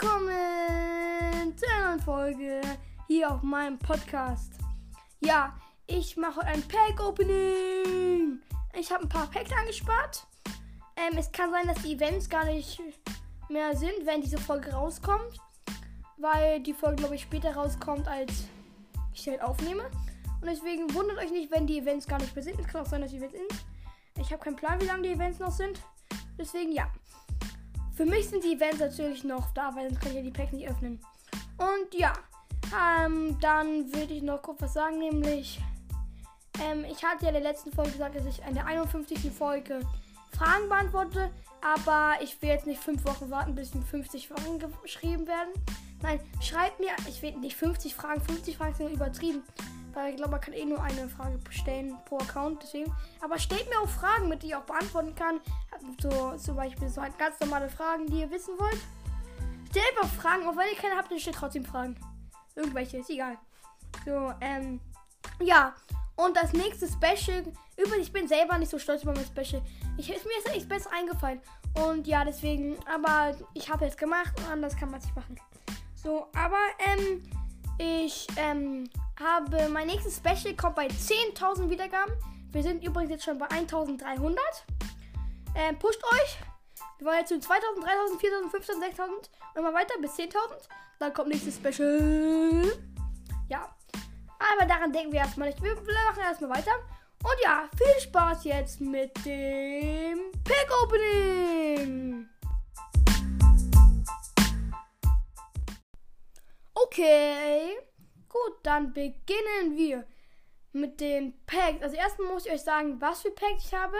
willkommen zu einer neuen Folge hier auf meinem Podcast. Ja, ich mache heute ein Pack-Opening. Ich habe ein paar Packs angespart. Ähm, es kann sein, dass die Events gar nicht mehr sind, wenn diese Folge rauskommt. Weil die Folge, glaube ich, später rauskommt, als ich halt aufnehme. Und deswegen wundert euch nicht, wenn die Events gar nicht mehr sind. Es kann auch sein, dass die Events sind. Ich habe keinen Plan, wie lange die Events noch sind. Deswegen ja. Für mich sind die Events natürlich noch da, weil sonst kann ich ja die Packs nicht öffnen. Und ja, ähm, dann würde ich noch kurz was sagen, nämlich, ähm, ich hatte ja in der letzten Folge gesagt, dass ich in der 51. Folge Fragen beantworte, aber ich will jetzt nicht fünf Wochen warten, bis 50 Fragen geschrieben werden. Nein, schreibt mir, ich will nicht 50 Fragen, 50 Fragen sind übertrieben. Weil ich glaube, man kann eh nur eine Frage stellen pro Account. Deswegen. Aber stellt mir auch Fragen, mit die ich auch beantworten kann. So zum Beispiel so halt ganz normale Fragen, die ihr wissen wollt. Stellt einfach Fragen, auch wenn ihr keine habt, dann stellt trotzdem Fragen. Irgendwelche, ist egal. So, ähm. Ja. Und das nächste Special. Übrigens, ich bin selber nicht so stolz über mein Special. Ich, ist mir ist echt besser eingefallen. Und ja, deswegen. Aber ich habe es gemacht und anders kann man es nicht machen. So, aber, ähm. Ich, ähm, habe mein nächstes Special kommt bei 10.000 Wiedergaben. Wir sind übrigens jetzt schon bei 1.300. Ähm, pusht euch. Wir wollen jetzt zu 2.000, 3.000, 4.000, 5.000, 6.000 und immer weiter bis 10.000. Dann kommt nächstes Special. Ja. Aber daran denken wir erstmal nicht. Wir machen erstmal weiter. Und ja, viel Spaß jetzt mit dem Pack Opening. Okay. Gut, dann beginnen wir mit den Packs. Also erstmal muss ich euch sagen, was für Packs ich habe.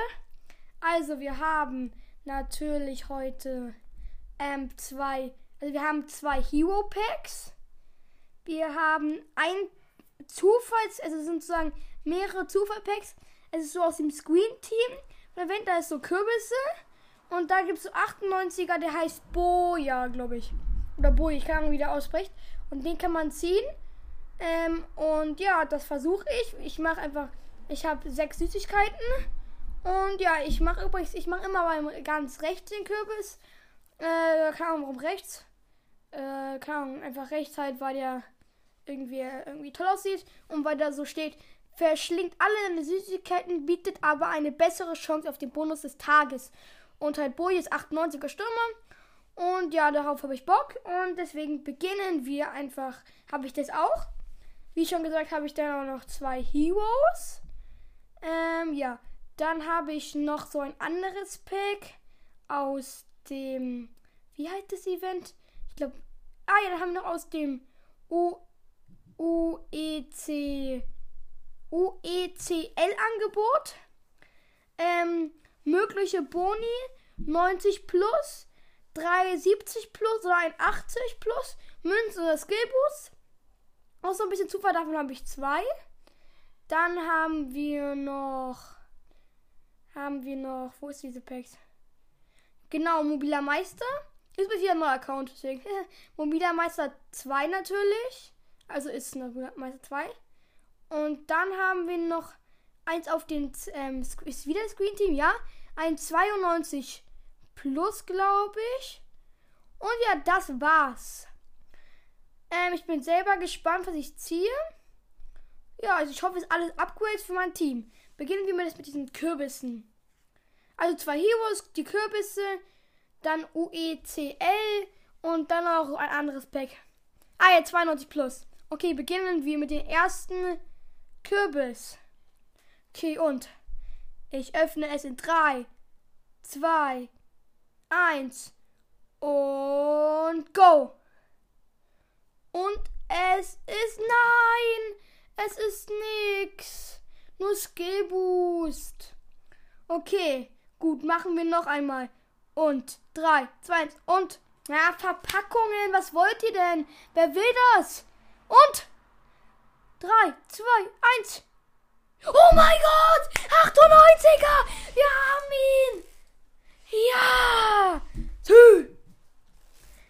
Also wir haben natürlich heute ähm, zwei, also wir haben zwei Hero Packs. Wir haben ein Zufalls, also sozusagen mehrere Zufall-Packs. Es ist so aus dem Screen-Team. Erwähnt, da ist so Kürbisse. Und da gibt es so 98er, der heißt Boja, glaube ich. Oder Boja, ich kann Ahnung, wie der ausspricht. Und den kann man ziehen. Ähm, und ja, das versuche ich. Ich mache einfach, ich habe sechs Süßigkeiten. Und ja, ich mache übrigens, ich mache immer beim ganz rechts den Kürbis. Äh, keine Ahnung, warum rechts. Äh, keine Ahnung, einfach rechts halt, weil der irgendwie, irgendwie toll aussieht. Und weil da so steht, verschlingt alle deine Süßigkeiten, bietet aber eine bessere Chance auf den Bonus des Tages. Und halt Boy ist 98er Stürmer. Und ja, darauf habe ich Bock. Und deswegen beginnen wir einfach. Habe ich das auch? Wie schon gesagt, habe ich dann auch noch zwei Heroes. Ähm, ja. Dann habe ich noch so ein anderes Pick aus dem. Wie heißt das Event? Ich glaube. Ah ja, dann haben wir noch aus dem UEC. UECL-Angebot. Ähm, mögliche Boni 90 plus, 370 plus oder ein 80 plus, Münzen oder Skillboost. Auch so ein bisschen Zufall, davon habe ich zwei. Dann haben wir noch. Haben wir noch. Wo ist diese Packs? Genau, Mobiler Meister. Ist bis hier ein neuer Account, deswegen. Mobiler Meister 2 natürlich. Also ist Mobiler Meister 2. Und dann haben wir noch eins auf den. Ähm, ist wieder das Green Team, ja? Ein 92 Plus, glaube ich. Und ja, das war's. Ähm, ich bin selber gespannt, was ich ziehe. Ja, also ich hoffe, es ist alles Upgrades für mein Team. Beginnen wir mit, mit diesen Kürbissen. Also zwei Heroes, die Kürbisse, dann UECL und dann auch ein anderes Pack. Ah ja, 92 plus. Okay, beginnen wir mit dem ersten Kürbis. Okay, und ich öffne es in 3, 2, 1 und go. Und es ist nein, es ist nix. Nur Skill. Okay, gut, machen wir noch einmal. Und 3, 2, 1 und. Ja, Verpackungen, was wollt ihr denn? Wer will das? Und 3, 2, 1. Oh mein Gott! 98er! Wir haben ihn! Ja! Tü!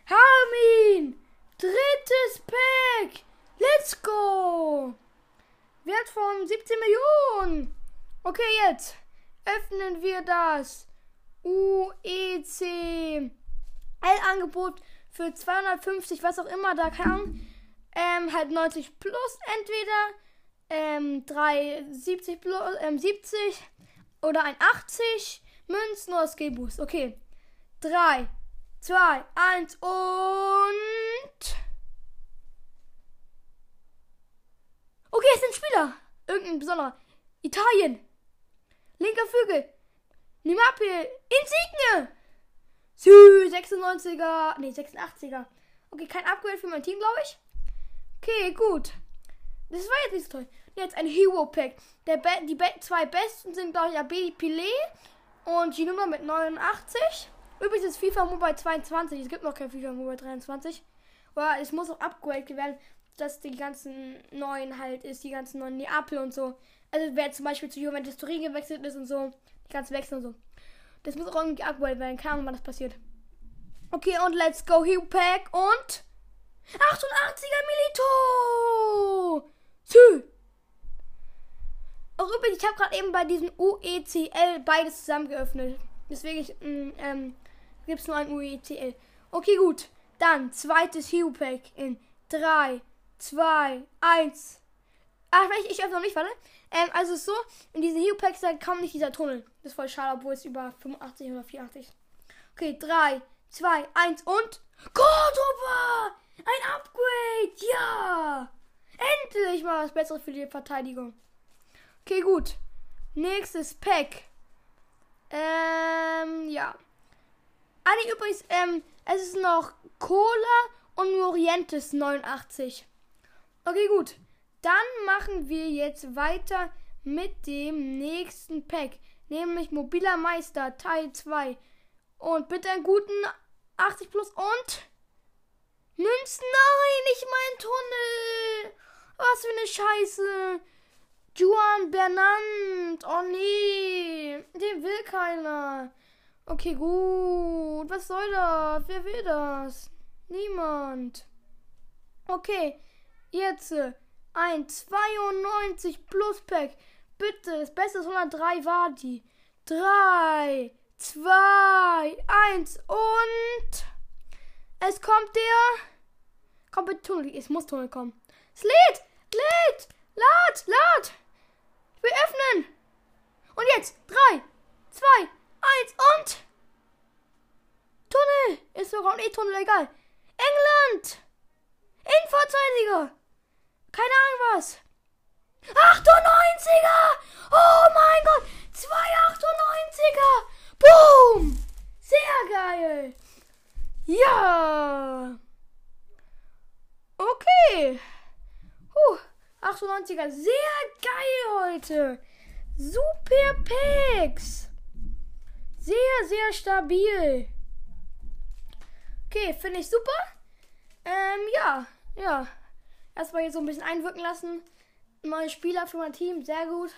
Haben ihn! Drittes Pack! Let's go! Wert von 17 Millionen! Okay, jetzt öffnen wir das UEC L-Angebot für 250, was auch immer, da kann ähm, halt 90 plus entweder, ähm, 370 plus, ähm, 70 oder ein 80 Münzen oder Skill Boost. Okay. 3, 2, 1 und. Okay, es sind Spieler. Irgendein besonderer. Italien. Linker Flügel. Nimapel. Insigne. Sü, 96er. Nee, 86er. Okay, kein Upgrade für mein Team, glaube ich. Okay, gut. Das war jetzt nicht so toll. Jetzt ein Hero Pack. Der Be die Be zwei besten sind, glaube ich, Abedi Pile und Ginuma mit 89. Übrigens ist FIFA Mobile 22. Es gibt noch kein FIFA Mobile 23. Aber es muss auch upgraded werden, dass die ganzen neuen halt ist, die ganzen neuen Neapel und so. Also wer zum Beispiel zu Juventus Turin gewechselt ist und so, die ganzen Wechsel und so. Das muss auch irgendwie upgraded werden. Keine Ahnung, wann das passiert. Okay, und let's go Hero Pack und 88er Milito! Sü! Auch übrigens, ich habe gerade eben bei diesem UECL beides zusammen geöffnet. Deswegen mm, ähm, gibt es nur ein UECL. Okay, gut. Dann zweites Hero Pack in 3, 2, 1. Ach, ich, ich öffne noch nicht, warte. Ähm, also so, in diesen Hero Packs da kommt nicht dieser Tunnel. Das ist voll schade, obwohl es über 85 oder 84 ist. Okay, 3, 2, 1 und. Cordoba! Ein Upgrade! Ja! Endlich mal was Besseres für die Verteidigung. Okay, gut. Nächstes Pack. Ähm, ja. Ah, übrigens, ähm, es ist noch Cola und Morientes 89. Okay, gut. Dann machen wir jetzt weiter mit dem nächsten Pack. Nämlich Mobiler Meister Teil 2. Und bitte einen guten 80 plus und Münzen. Nein, nicht mein Tunnel. Was für eine Scheiße. Juan Bernand. Oh nee. Den will keiner. Okay, gut. Was soll das? Wer will das? Niemand. Okay. Jetzt ein 92 Plus Pack. Bitte. Das Beste ist 103 war die. 3, 2, 1 und. Es kommt der. Kommt bitte Tunnel. Es muss Tunnel kommen. Es lädt! Lädt! Lad! Lad! Will öffnen! Und jetzt! 3, 2, 1 und. Tunnel! Ist sogar ein E-Tunnel, egal. England! Innenverteidiger! Keine Ahnung was. 98er! Oh mein Gott! Zwei 98er! Boom! Sehr geil! Ja! Okay. Huh, 98er. Sehr geil heute. Super Packs. Sehr, sehr stabil. Okay, finde ich super. Ähm, ja, ja. Erstmal hier so ein bisschen einwirken lassen. Neue Spieler für mein Team, sehr gut.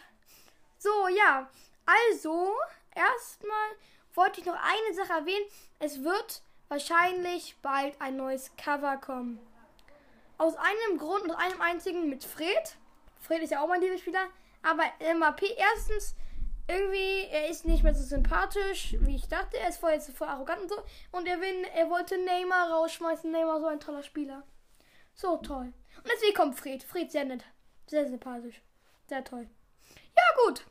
So, ja. Also, erstmal wollte ich noch eine Sache erwähnen. Es wird wahrscheinlich bald ein neues Cover kommen. Aus einem Grund, aus einem einzigen mit Fred. Fred ist ja auch mein Lieblingsspieler. Aber MAP erstens, irgendwie, er ist nicht mehr so sympathisch, wie ich dachte. Er ist vorher jetzt voll arrogant und so. Und er, will, er wollte Neymar rausschmeißen. Neymar so ein toller Spieler. So toll. Und deswegen kommt Fred. Fred sehr nett. Sehr sympathisch. Sehr toll. Ja, gut.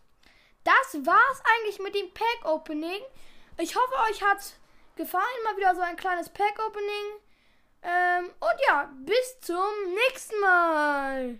Das war's eigentlich mit dem Pack-Opening. Ich hoffe, euch hat gefallen. Mal wieder so ein kleines Pack-Opening. Ähm, und ja, bis zum nächsten Mal.